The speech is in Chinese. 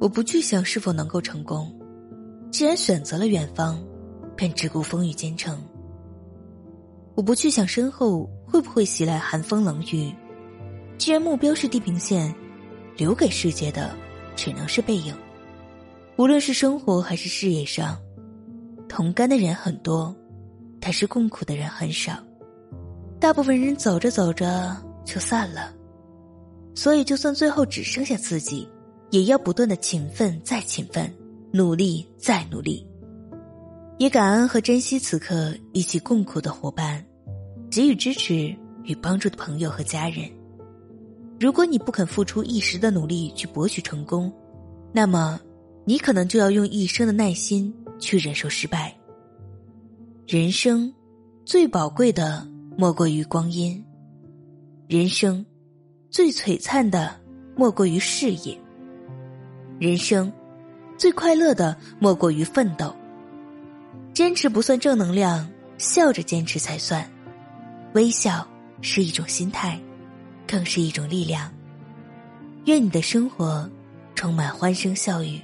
我不去想是否能够成功，既然选择了远方，便只顾风雨兼程。我不去想身后会不会袭来寒风冷雨，既然目标是地平线，留给世界的只能是背影。无论是生活还是事业上，同甘的人很多，但是共苦的人很少。大部分人走着走着就散了，所以就算最后只剩下自己。也要不断的勤奋，再勤奋，努力，再努力。也感恩和珍惜此刻一起共苦的伙伴，给予支持与帮助的朋友和家人。如果你不肯付出一时的努力去博取成功，那么你可能就要用一生的耐心去忍受失败。人生最宝贵的莫过于光阴，人生最璀璨的莫过于事业。人生，最快乐的莫过于奋斗。坚持不算正能量，笑着坚持才算。微笑是一种心态，更是一种力量。愿你的生活充满欢声笑语。